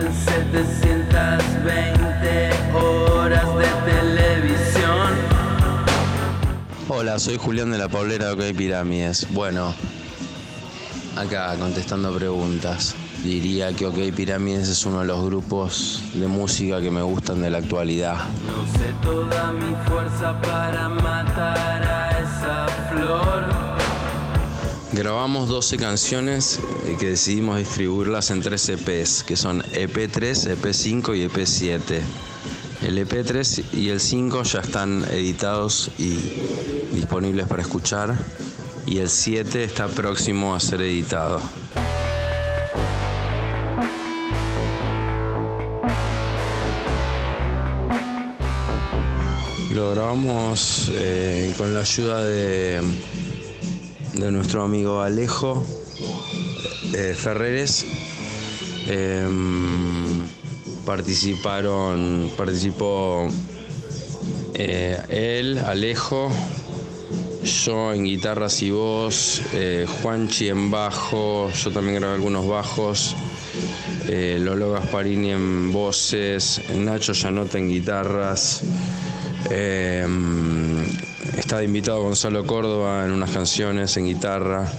1720 horas de televisión. Hola, soy Julián de la Paulera de OK Pirámides. Bueno, acá contestando preguntas. Diría que OK Pirámides es uno de los grupos de música que me gustan de la actualidad. No sé toda mi fuerza para matar a flor. Grabamos 12 canciones que decidimos distribuirlas en tres EPs, que son EP3, EP5 y EP7. El EP3 y el 5 ya están editados y disponibles para escuchar y el 7 está próximo a ser editado. Lo grabamos eh, con la ayuda de, de nuestro amigo Alejo eh, Ferreres. Em, participaron, participó eh, él, Alejo, yo en guitarras y voz, eh, Juanchi en bajo, yo también grabé algunos bajos, Lolo Gasparini en voces, Nacho Llanota en guitarras. Está de invitado Gonzalo Córdoba en unas canciones en guitarra,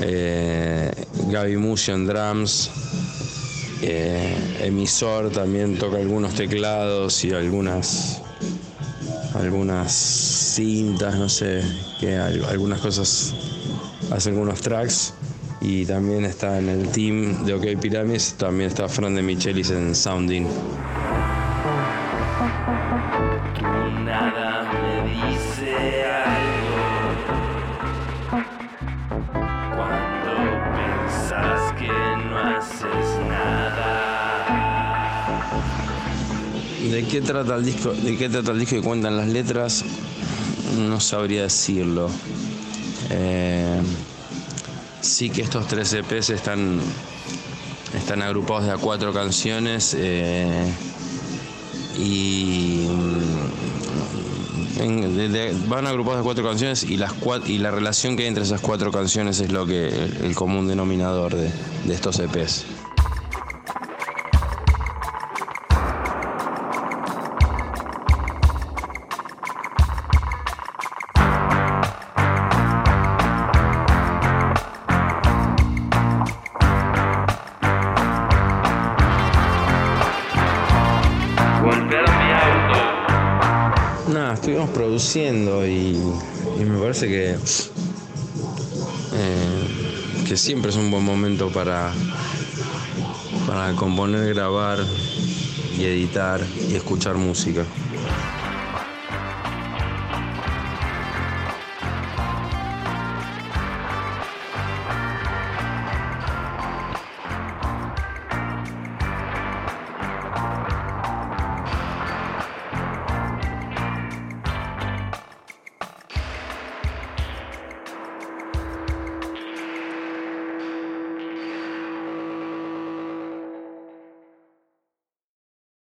eh, Gaby Mucio en drums, eh, Emisor también toca algunos teclados y algunas algunas cintas, no sé, que al- algunas cosas hace algunos tracks. Y también está en el team de OK Pyramids, también está Fran de Michelis en sounding. ¿De qué trata el disco? ¿De qué trata el disco que cuentan las letras? No sabría decirlo. Eh, sí que estos tres EPs están, están agrupados de a cuatro canciones eh, y mm, van agrupados de cuatro canciones y la relación que hay entre esas cuatro canciones es lo que el, común denominador de, de estos EPs. Estuvimos produciendo y, me parece que, eh, que siempre es un buen momento para, para componer, grabar y editar y escuchar música.